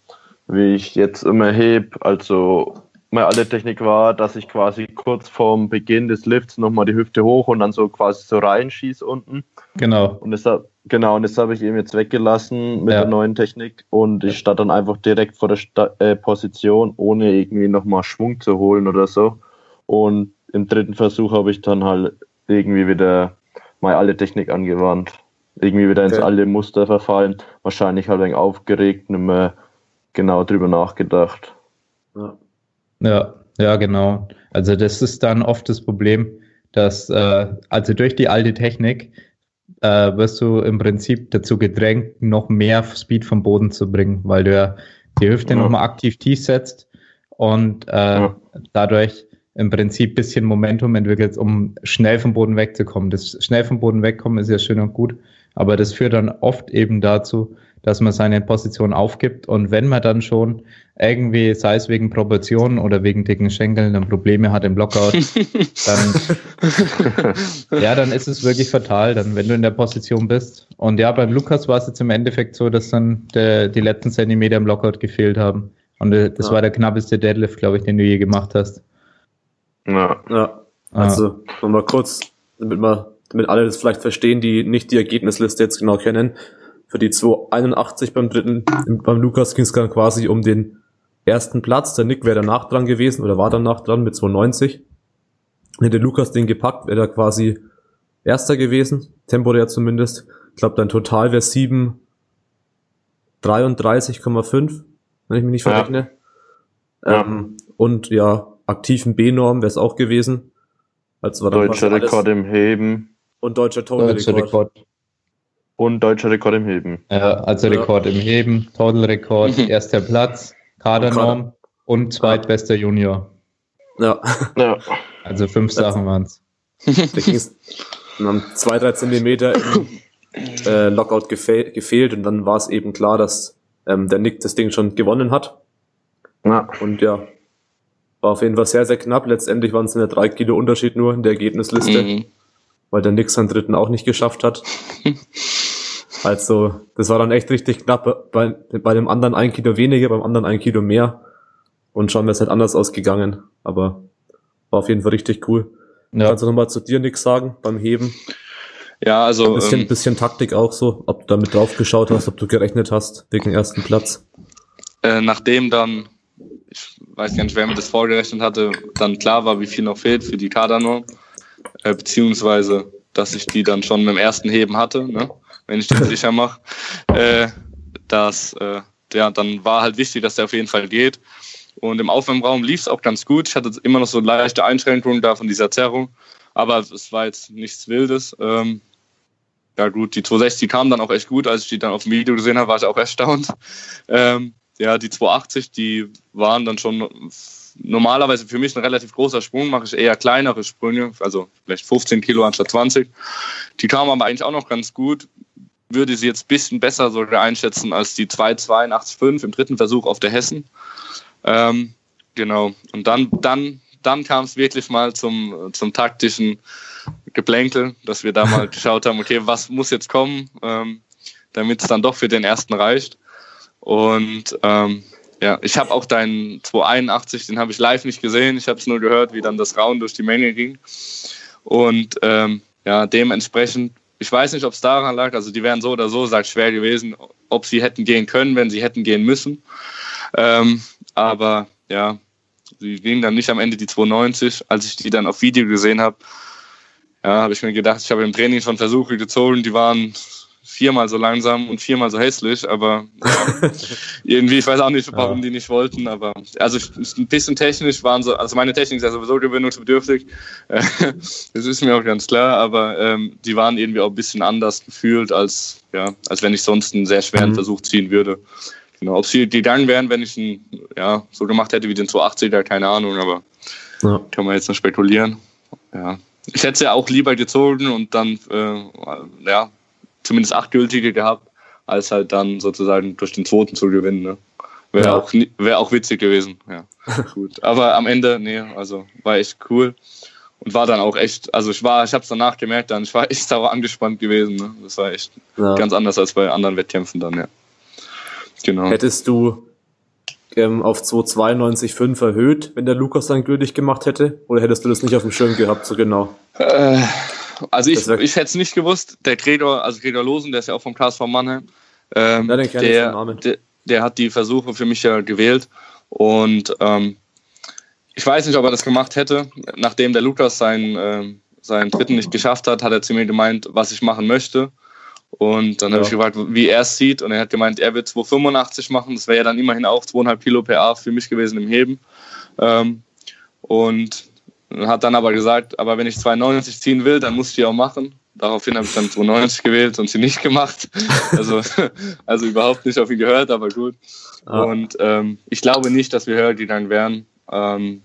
wie ich jetzt immer heb. Also meine alte Technik war, dass ich quasi kurz vorm Beginn des Lifts nochmal die Hüfte hoch und dann so quasi so reinschieße unten. Genau. Und das hab, genau, und das habe ich eben jetzt weggelassen mit Ja. der neuen Technik und ich stand dann einfach direkt vor der Sta äh, Position, ohne irgendwie nochmal Schwung zu holen oder so. Und im dritten Versuch habe ich dann halt irgendwie wieder meine alte Technik angewandt. Irgendwie wieder ins Okay. alte Muster verfallen. Wahrscheinlich halt ein wenig aufgeregt, nicht mehr genau drüber nachgedacht. Ja. Ja, ja, genau. Also das ist dann oft das Problem, dass äh, also durch die alte Technik äh, wirst du im Prinzip dazu gedrängt, noch mehr Speed vom Boden zu bringen, weil du ja die Hüfte Ja. nochmal aktiv tief setzt und äh, Ja. dadurch im Prinzip bisschen Momentum entwickelst, um schnell vom Boden wegzukommen. Das schnell vom Boden wegkommen ist ja schön und gut, aber das führt dann oft eben dazu, dass man seine Position aufgibt und wenn man dann schon irgendwie, sei es wegen Proportionen oder wegen dicken Schenkeln, dann Probleme hat im Blockout, dann, ja, dann ist es wirklich fatal, dann, wenn du in der Position bist. Und ja, beim Lukas war es jetzt im Endeffekt so, dass dann der, die letzten Zentimeter im Blockout gefehlt haben. Und äh, das Ja. war der knappeste Deadlift, glaube ich, den du je gemacht hast. Ja. Ja, Ah. also nochmal kurz, damit wir, damit alle das vielleicht verstehen, die nicht die Ergebnisliste jetzt genau kennen. Für die 281 beim dritten, im- beim Lukas ging es dann quasi um den ersten Platz. Der Nick wäre danach dran gewesen oder war danach dran mit 290. Hätte Lukas den gepackt, wäre er quasi erster gewesen, temporär zumindest. Ich glaube, dein Total wäre 7 33,5, wenn ich mich nicht verrechne. Ja. Ähm, und ja, aktiven B-Norm wäre es auch gewesen. Also war Deutscher Rekord im Heben und deutscher Total Deutscher Rekord. Rekord. Und deutscher Rekord im Heben. Ja, also Ja. Rekord im Heben, Total-Rekord, erster Platz, Kadernorm und zweitbester Junior. Ja, Ja. Also fünf Das- Sachen waren's. da ging es dann zwei, drei Zentimeter im äh, Lockout gefe gefehlt und dann war es eben klar, dass ähm, der Nick das Ding schon gewonnen hat. ja. Und ja, war auf jeden Fall sehr, sehr knapp. Letztendlich waren es nur drei Kilo Unterschied nur in der Ergebnisliste. Mhm. weil der Nix seinen dritten auch nicht geschafft hat. also, das war dann echt richtig knapp. Bei, bei dem anderen ein Kilo weniger, beim anderen ein Kilo mehr. Und schon wäre es halt anders ausgegangen. Aber war auf jeden Fall richtig cool. Ja. Kannst du nochmal zu dir nichts sagen beim Heben? Ja, also. Ein bisschen, ähm, bisschen Taktik auch so, ob du damit drauf geschaut hast, ob du gerechnet hast, wegen ersten Platz. Äh, nachdem dann, ich weiß gar nicht, wer mir das vorgerechnet hatte, dann klar war, wie viel noch fehlt für die Kadernorm, äh, beziehungsweise, dass ich die dann schon mit dem ersten Heben hatte, ne? Wenn ich das sicher mache, äh, dass, äh, ja, dann war halt wichtig, dass der auf jeden Fall geht. Und im Aufwärmraum lief es auch ganz gut. Ich hatte immer noch so leichte Einschränkungen da von dieser Zerrung. Aber es war jetzt nichts Wildes. Ähm, ja gut, die 260 kam dann auch echt gut. Als ich die dann auf dem Video gesehen habe, war ich auch erstaunt. Ähm, ja, die 280, die waren dann schon normalerweise für mich ein relativ großer Sprung, mache ich eher kleinere Sprünge, also vielleicht 15 Kilo anstatt 20. Die kamen aber eigentlich auch noch ganz gut. Würde sie jetzt ein bisschen besser sogar einschätzen als die 282,5 im dritten Versuch auf der Hessen. Ähm, genau. Und dann, dann, dann kam es wirklich mal zum, zum taktischen Geplänkel, dass wir da mal geschaut haben, okay, was muss jetzt kommen, ähm, damit es dann doch für den ersten reicht. Und ähm, ja, ich habe auch deinen 281, den habe ich live nicht gesehen. Ich habe es nur gehört, wie dann das Rauen durch die Menge ging. Und ähm, ja, dementsprechend, ich weiß nicht, ob es daran lag, also die wären so oder so, sagt schwer gewesen, ob sie hätten gehen können, wenn sie hätten gehen müssen. Ähm, aber ja, sie gingen dann nicht am Ende die 290. Als ich die dann auf Video gesehen habe, ja, habe ich mir gedacht, ich habe im Training schon Versuche gezogen, die waren viermal so langsam und viermal so hässlich, aber ja, irgendwie, ich weiß auch nicht, warum ja. die nicht wollten, aber also ein bisschen technisch waren so, also meine Technik ist ja sowieso gewöhnungsbedürftig, das ist mir auch ganz klar, aber ähm, die waren irgendwie auch ein bisschen anders gefühlt, als, ja, als wenn ich sonst einen sehr schweren mhm. Versuch ziehen würde. Genau, ob sie gegangen wären, wenn ich ihn ja, so gemacht hätte wie den 280er, keine Ahnung, aber ja. kann man jetzt noch spekulieren. Ja. Ich hätte es ja auch lieber gezogen und dann äh, ja, zumindest acht gültige gehabt, als halt dann sozusagen durch den zweiten zu gewinnen. Ne? Wäre ja. auch, wär auch witzig gewesen. Ja, gut. Aber am Ende, nee, also war echt cool. Und war dann auch echt, also ich war, ich habe es danach gemerkt, dann ich war echt sauer angespannt gewesen. Ne? Das war echt ja. ganz anders als bei anderen Wettkämpfen dann, ja. Genau. Hättest du ähm, auf 292,5 erhöht, wenn der Lukas dann gültig gemacht hätte? Oder hättest du das nicht auf dem Schirm gehabt, so genau? Äh, also ich, ich hätte es nicht gewusst. Der Gregor, also Gregor Losen, der ist ja auch vom KSV Mannheim, ähm, ja, der, der, der, hat die Versuche für mich ja gewählt. Und ähm, ich weiß nicht, ob er das gemacht hätte. Nachdem der Lukas seinen, ähm, seinen dritten nicht geschafft hat, hat er zu mir gemeint, was ich machen möchte. Und dann ja. habe ich gefragt, wie er es sieht. Und er hat gemeint, er wird 285 machen. Das wäre ja dann immerhin auch 2,5 Kilo PA für mich gewesen im Heben. Ähm, und hat dann aber gesagt, aber wenn ich 290 ziehen will, dann muss ich die auch machen. Daraufhin habe ich dann 290 gewählt und sie nicht gemacht. Also, also überhaupt nicht auf ihn gehört, aber gut. Ah. Und ähm, ich glaube nicht, dass wir höher gegangen wären. Ähm,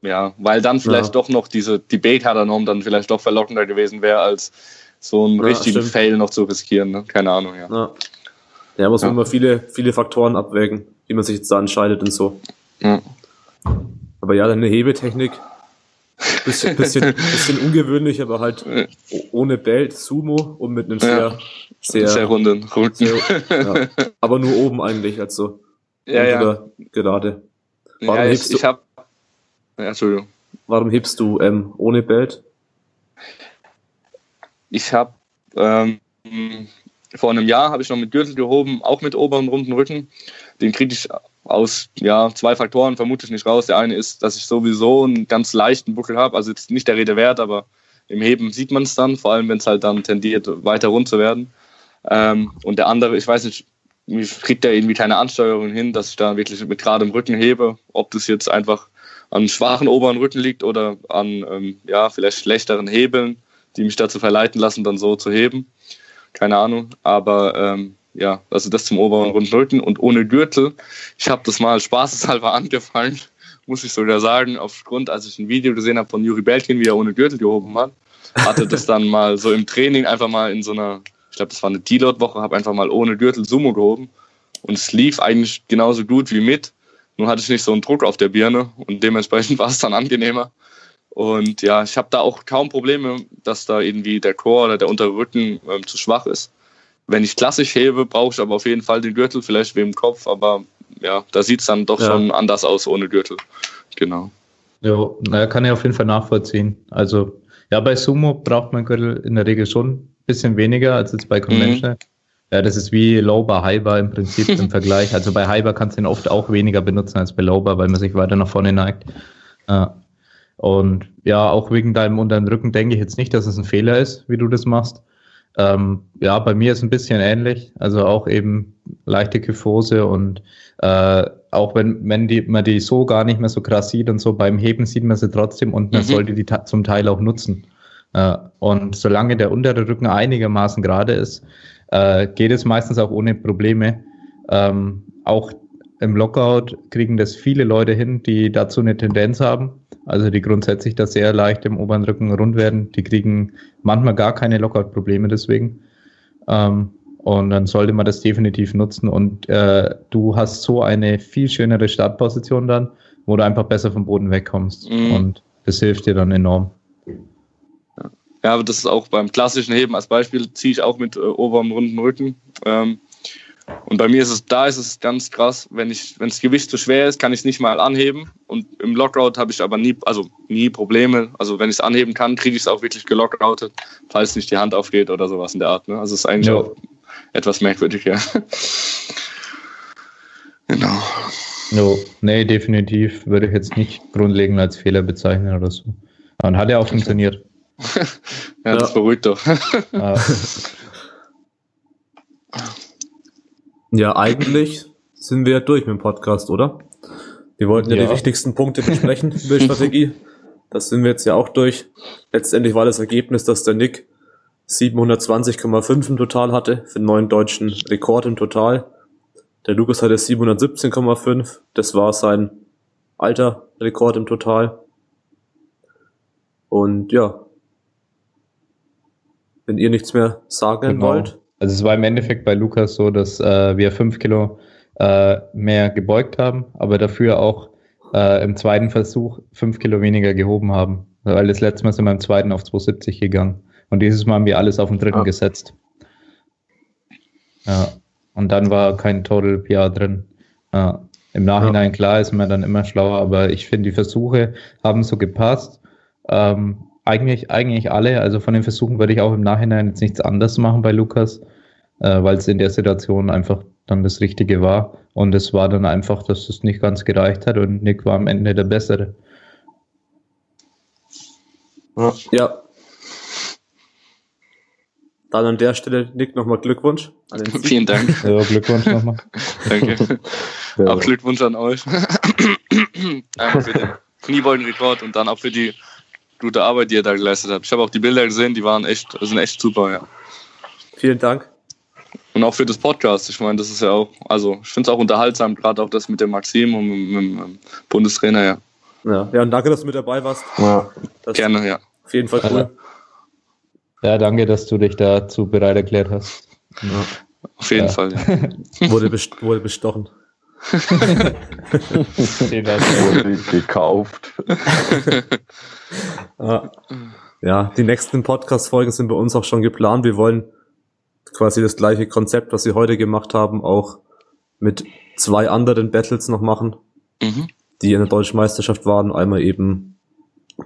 ja, weil dann vielleicht ja. doch noch diese Debate-Norm dann vielleicht doch verlockender gewesen wäre, als so einen ja, richtigen stimmt. Fail noch zu riskieren. Ne? Keine Ahnung, ja. Ja, ja muss man immer viele, viele Faktoren abwägen, wie man sich jetzt da entscheidet und so. Aber ja, deine Hebetechnik, bisschen, bisschen, bisschen ungewöhnlich, aber halt ohne Belt, Sumo und mit einem sehr, sehr, sehr runden, runden. Sehr, ja, aber nur oben eigentlich, also ja, ja. gerade. Warum ja, ich, ich hab, ja, Entschuldigung. Warum hebst du ähm, ohne Belt? Ich habe ähm, vor einem Jahr habe ich noch mit Gürtel gehoben, auch mit oberen runden Rücken. Den kriege ich aus ja, zwei Faktoren vermutlich nicht raus. Der eine ist, dass ich sowieso einen ganz leichten Buckel habe, also jetzt nicht der Rede wert, aber im Heben sieht man es dann, vor allem wenn es halt dann tendiert, weiter rund zu werden. Ähm, und der andere, ich weiß nicht, ich kriegt der irgendwie keine Ansteuerung hin, dass ich da wirklich mit geradem Rücken hebe, ob das jetzt einfach an schwachen oberen Rücken liegt oder an ähm, ja, vielleicht schlechteren Hebeln die mich dazu verleiten lassen, dann so zu heben. Keine Ahnung. Aber ähm, ja, also das zum oberen Rundrücken und ohne Gürtel. Ich habe das mal spaßeshalber angefangen, muss ich sogar sagen, aufgrund, als ich ein Video gesehen habe von Juri Belkin, wie er ohne Gürtel gehoben hat, hatte das dann mal so im Training einfach mal in so einer, ich glaube, das war eine Deload-Woche, habe einfach mal ohne Gürtel Sumo gehoben und es lief eigentlich genauso gut wie mit. Nur hatte ich nicht so einen Druck auf der Birne und dementsprechend war es dann angenehmer. Und ja, ich habe da auch kaum Probleme, dass da irgendwie der Chor oder der untere Rücken ähm, zu schwach ist. Wenn ich klassisch hebe, brauche ich aber auf jeden Fall den Gürtel, vielleicht wie im Kopf, aber ja, da sieht es dann doch ja. schon anders aus ohne Gürtel. Genau. Ja, naja, kann ich auf jeden Fall nachvollziehen. Also, ja, bei Sumo braucht man Gürtel in der Regel schon ein bisschen weniger als jetzt bei. Conventional. Mhm. Ja, das ist wie Low Bar, High Bar im Prinzip im Vergleich. Also bei High Bar kannst du ihn oft auch weniger benutzen als bei Low Bar, weil man sich weiter nach vorne neigt. Ja. Und ja, auch wegen deinem unteren Rücken denke ich jetzt nicht, dass es ein Fehler ist, wie du das machst. Ähm, ja, bei mir ist ein bisschen ähnlich. Also auch eben leichte Kyphose und äh, auch wenn, wenn die, man die so gar nicht mehr so krass sieht und so beim Heben sieht man sie trotzdem und man mhm. sollte die zum Teil auch nutzen. Äh, und solange der untere Rücken einigermaßen gerade ist, äh, geht es meistens auch ohne Probleme. Ähm, auch im Lockout kriegen das viele Leute hin, die dazu eine Tendenz haben. Also die grundsätzlich da sehr leicht im oberen Rücken rund werden. Die kriegen manchmal gar keine Lockout-Probleme deswegen. Ähm, und dann sollte man das definitiv nutzen. Und äh, du hast so eine viel schönere Startposition dann, wo du einfach besser vom Boden wegkommst. Mhm. Und das hilft dir dann enorm. Ja, aber das ist auch beim klassischen Heben als Beispiel, ziehe ich auch mit äh, oberem runden Rücken. Ähm, und bei mir ist es, da ist es ganz krass, wenn ich, wenn das Gewicht zu schwer ist, kann ich es nicht mal anheben. Und im Lockout habe ich aber nie, also nie Probleme. Also wenn ich es anheben kann, kriege ich es auch wirklich gelockoutet, falls nicht die Hand aufgeht oder sowas in der Art. Ne? Also es ist eigentlich ja. auch etwas merkwürdig, ja. genau. No, nee, definitiv würde ich jetzt nicht grundlegend als Fehler bezeichnen oder so. Aber hat ja auch funktioniert. ja, das beruhigt doch. Ah. Ja, eigentlich sind wir durch mit dem Podcast, oder? Wir wollten ja, ja. die wichtigsten Punkte besprechen über die Strategie. Das sind wir jetzt ja auch durch. Letztendlich war das Ergebnis, dass der Nick 720,5 im Total hatte, für den neuen deutschen Rekord im Total. Der Lukas hatte 717,5. Das war sein alter Rekord im Total. Und ja, wenn ihr nichts mehr sagen genau. wollt. Also es war im Endeffekt bei Lukas so, dass äh, wir fünf Kilo äh, mehr gebeugt haben, aber dafür auch äh, im zweiten Versuch fünf Kilo weniger gehoben haben. Weil das letzte Mal sind wir im zweiten auf 270 gegangen. Und dieses Mal haben wir alles auf den dritten ja. gesetzt. Ja. Und dann war kein Total PR drin. Ja. Im Nachhinein, ja. klar, ist man dann immer schlauer, aber ich finde, die Versuche haben so gepasst. Ähm, eigentlich, eigentlich alle. Also von den Versuchen würde ich auch im Nachhinein jetzt nichts anders machen bei Lukas, äh, weil es in der Situation einfach dann das Richtige war. Und es war dann einfach, dass es nicht ganz gereicht hat und Nick war am Ende der Bessere. Ja. Dann an der Stelle, Nick, nochmal Glückwunsch. Vielen Dank. Ja, Glückwunsch nochmal. Danke. Auch Glückwunsch an euch. Einmal für den Kniebeugenrekord und dann auch für die gute Arbeit, die ihr da geleistet habt. Ich habe auch die Bilder gesehen, die waren echt, sind echt super, ja. Vielen Dank. Und auch für das Podcast. Ich meine, das ist ja auch, also ich finde es auch unterhaltsam, gerade auch das mit dem Maxim und mit, mit, dem Bundestrainer, ja. Ja, ja und danke, dass du mit dabei warst. Ja. Gerne, ja. Auf jeden Fall cool. Ja, danke, dass du dich dazu bereit erklärt hast. Ja. Auf jeden ja. Fall, ja. wurde, best wurde bestochen. Wurde gekauft. ja, die nächsten Podcast-Folgen sind bei uns auch schon geplant. Wir wollen quasi das gleiche Konzept, was wir heute gemacht haben, auch mit zwei anderen Battles noch machen, mhm. die in der deutschen Meisterschaft waren. Einmal eben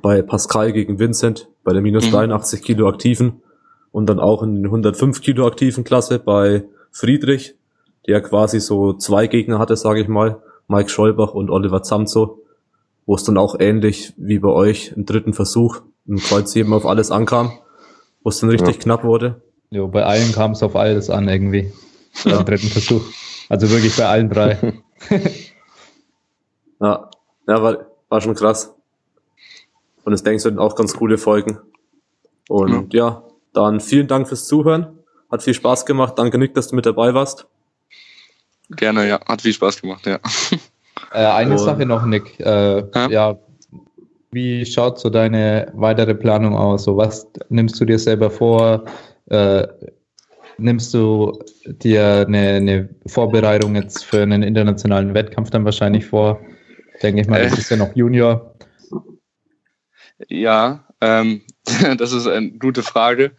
bei Pascal gegen Vincent bei der minus mhm. 83 Kilo Aktiven und dann auch in den 105 Kilo Aktiven Klasse bei Friedrich, der quasi so zwei Gegner hatte, sage ich mal, Mike Scholbach und Oliver Zamzo, wo es dann auch ähnlich wie bei euch im dritten Versuch im Kreuzheben auf alles ankam, wo es dann richtig ja. knapp wurde. Jo, bei allen kam es auf alles an irgendwie. Ja. Im dritten Versuch. Also wirklich bei allen drei. ja, ja war, war schon krass. Und es denkst du auch ganz coole Folgen. Und ja. ja, dann vielen Dank fürs Zuhören. Hat viel Spaß gemacht. Danke, Nick, dass du mit dabei warst. Gerne, ja. Hat viel Spaß gemacht, ja. Äh, eine Und, Sache noch, Nick. Äh, ja? ja, wie schaut so deine weitere Planung aus? So, was nimmst du dir selber vor? Äh, nimmst du dir eine, eine, Vorbereitung jetzt für einen internationalen Wettkampf dann wahrscheinlich vor? Denke ich mal, das äh. ist ja noch Junior. Ja, ähm, das ist eine gute Frage.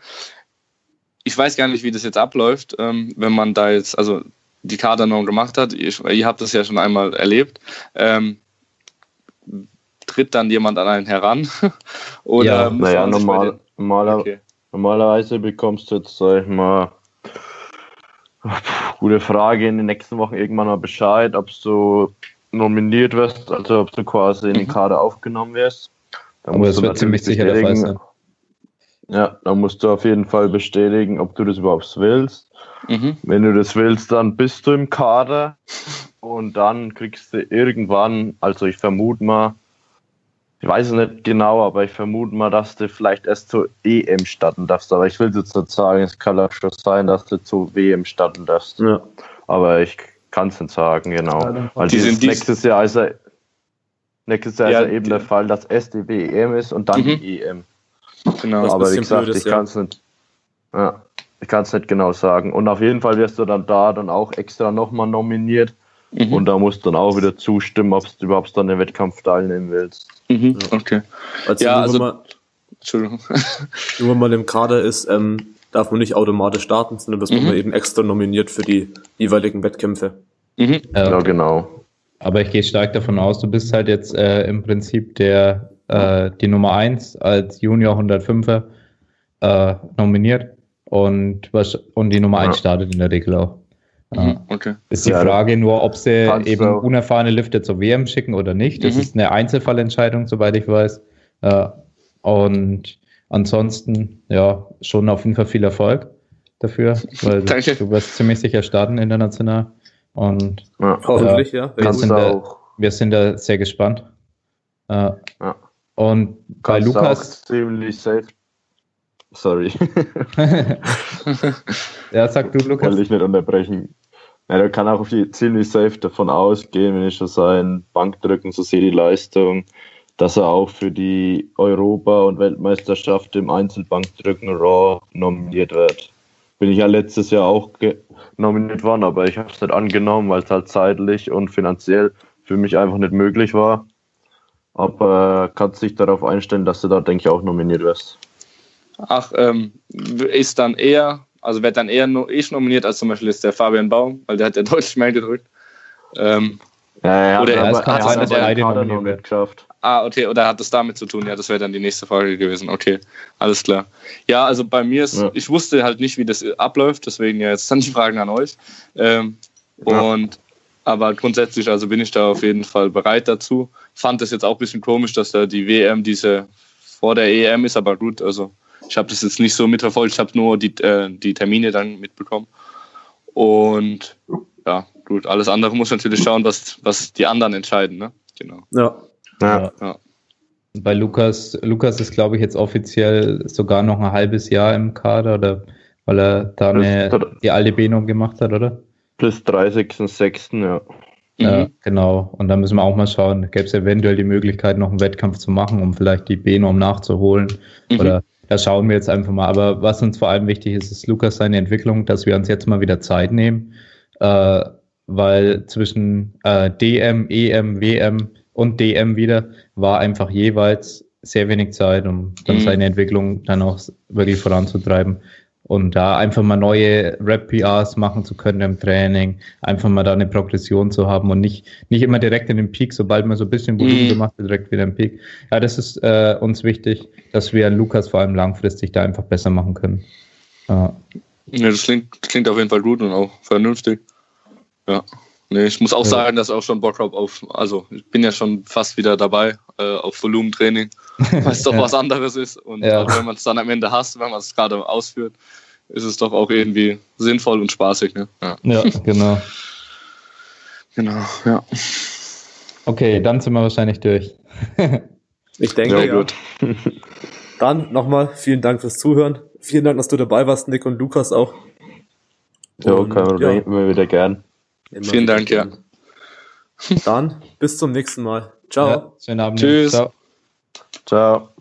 Ich weiß gar nicht, wie das jetzt abläuft, ähm, wenn man da jetzt, also die Kadernorm gemacht hat. Ich, ihr habt das ja schon einmal erlebt. Ähm, tritt dann jemand an einen heran? Oder ja, naja, normal, normaler, okay. normalerweise bekommst du jetzt, sag ich mal, gute Frage, in den nächsten Wochen irgendwann mal Bescheid, ob du nominiert wirst, also ob du quasi in den mhm. Kader aufgenommen wirst. Da Aber das wird ziemlich sicher der Fall sein. Ja, dann musst du auf jeden Fall bestätigen, ob du das überhaupt willst. Mhm. Wenn du das willst, dann bist du im Kader und dann kriegst du irgendwann, also ich vermute mal, ich weiß es nicht genau, aber ich vermute mal, dass du vielleicht erst zur EM starten darfst. Aber ich will jetzt nicht sagen, es kann auch schon sein, dass du zur WM starten darfst. Ja. Aber ich kann es nicht sagen, genau. Ja, Weil die sind nächstes Jahr ist er, nächstes Jahr ja, ist er eben der Fall, dass erst die WM ist und dann mhm. die EM. Genau. Aber wie gesagt, ich kann es nicht. Ja, ich kann es nicht genau sagen. Und auf jeden Fall wirst du dann da dann auch extra nochmal nominiert Mhm. Und da musst du dann auch wieder zustimmen, ob du überhaupt dann den Wettkampf teilnehmen willst. Mhm. Okay. Also ja, also, man, Entschuldigung. nur wenn man im Kader ist, ähm, darf man nicht automatisch starten, sondern wird mhm. man eben extra nominiert für die jeweiligen Wettkämpfe. Mhm. Ja, genau. Aber ich gehe stark davon aus, du bist halt jetzt äh, im Prinzip der äh, die Nummer 1 als Junior 105er äh, nominiert und, was, und die Nummer 1 ja. startet in der Regel auch. Mhm, okay. Ist die Frage nur, ob sie eben auch. unerfahrene Lifter zur WM schicken oder nicht. Das mhm. ist eine Einzelfallentscheidung, soweit ich weiß. Äh, und ansonsten, ja, schon auf jeden Fall viel Erfolg dafür, weil Danke. du wirst ziemlich sicher starten international. Und ja, hoffentlich, ja. Wir sind, da, wir sind da sehr gespannt. Äh, ja. Bei Lukas. ziemlich safe Sorry. ja, sag du, Lukas. Wollte ich nicht unterbrechen. Ja, da kann auch ziemlich safe davon ausgehen, wenn ich schon sein Bankdrücken so sehe, die Leistung, dass er auch für die Europa- und Weltmeisterschaft im Einzelbankdrücken Raw nominiert wird. Bin ich ja letztes Jahr auch nominiert worden, aber ich habe es nicht angenommen, weil es halt zeitlich und finanziell für mich einfach nicht möglich war. Aber kannst dich darauf einstellen, dass du da, denke ich, auch nominiert wirst. Ach, ähm, ist dann eher, also wird dann eher nur ich nominiert als zum Beispiel ist der Fabian Baum, weil der hat ja deutlich mehr gedrückt. Ähm, ja, ja, oder er hat kann sein, dass er beide nominiert geschafft. Ah, okay, oder hat das damit zu tun? Ja, das wäre dann die nächste Frage gewesen. Okay, alles klar. Ja, also bei mir ist, ja. ich wusste halt nicht, wie das abläuft, deswegen ja jetzt dann die Fragen an euch. Ähm, ja. Und aber grundsätzlich, also bin ich da auf jeden Fall bereit dazu. Fand es jetzt auch ein bisschen komisch, dass da die WM diese vor der EM ist, aber gut, also ich habe das jetzt nicht so mitverfolgt, ich habe nur die, äh, die Termine dann mitbekommen. Und ja, gut, alles andere muss natürlich schauen, was, was die anderen entscheiden, ne? Genau. Ja. ja. ja. Bei Lukas, Lukas ist, glaube ich, jetzt offiziell sogar noch ein halbes Jahr im Kader, oder weil er da eine, die alte Beno gemacht hat, oder? Bis 30.06., ja. Ja, mhm. genau. Und da müssen wir auch mal schauen, gäbe es eventuell die Möglichkeit, noch einen Wettkampf zu machen, um vielleicht die B-Norm nachzuholen. Mhm. Oder da schauen wir jetzt einfach mal. Aber was uns vor allem wichtig ist, ist Lukas seine Entwicklung, dass wir uns jetzt mal wieder Zeit nehmen, äh, weil zwischen äh, DM, EM, WM und DM wieder war einfach jeweils sehr wenig Zeit, um dann mhm. seine Entwicklung dann auch wirklich voranzutreiben und da einfach mal neue Rap-PRs machen zu können im Training, einfach mal da eine Progression zu haben und nicht, nicht immer direkt in den Peak, sobald man so ein bisschen Volumen mhm. gemacht hat, direkt wieder im Peak. Ja, das ist äh, uns wichtig, dass wir Lukas vor allem langfristig da einfach besser machen können. Ja, ja das klingt, klingt auf jeden Fall gut und auch vernünftig. Ja. Nee, ich muss auch ja. sagen, dass ich auch schon Bock habe auf, also ich bin ja schon fast wieder dabei äh, auf Volumentraining, weil es doch ja. was anderes ist. Und ja. wenn man es dann am Ende hasst, wenn man es gerade ausführt, ist es doch auch irgendwie sinnvoll und spaßig. Ne? Ja. ja, genau. genau, ja. Okay, dann sind wir wahrscheinlich durch. ich denke, ja. Gut. Dann nochmal vielen Dank fürs Zuhören. Vielen Dank, dass du dabei warst, Nick und Lukas auch. Ja, kann man immer wieder gern. Immer Vielen Dank, ja. Dann bis zum nächsten Mal. Ciao. Ja, schönen Abend. Tschüss. Ciao. Ciao.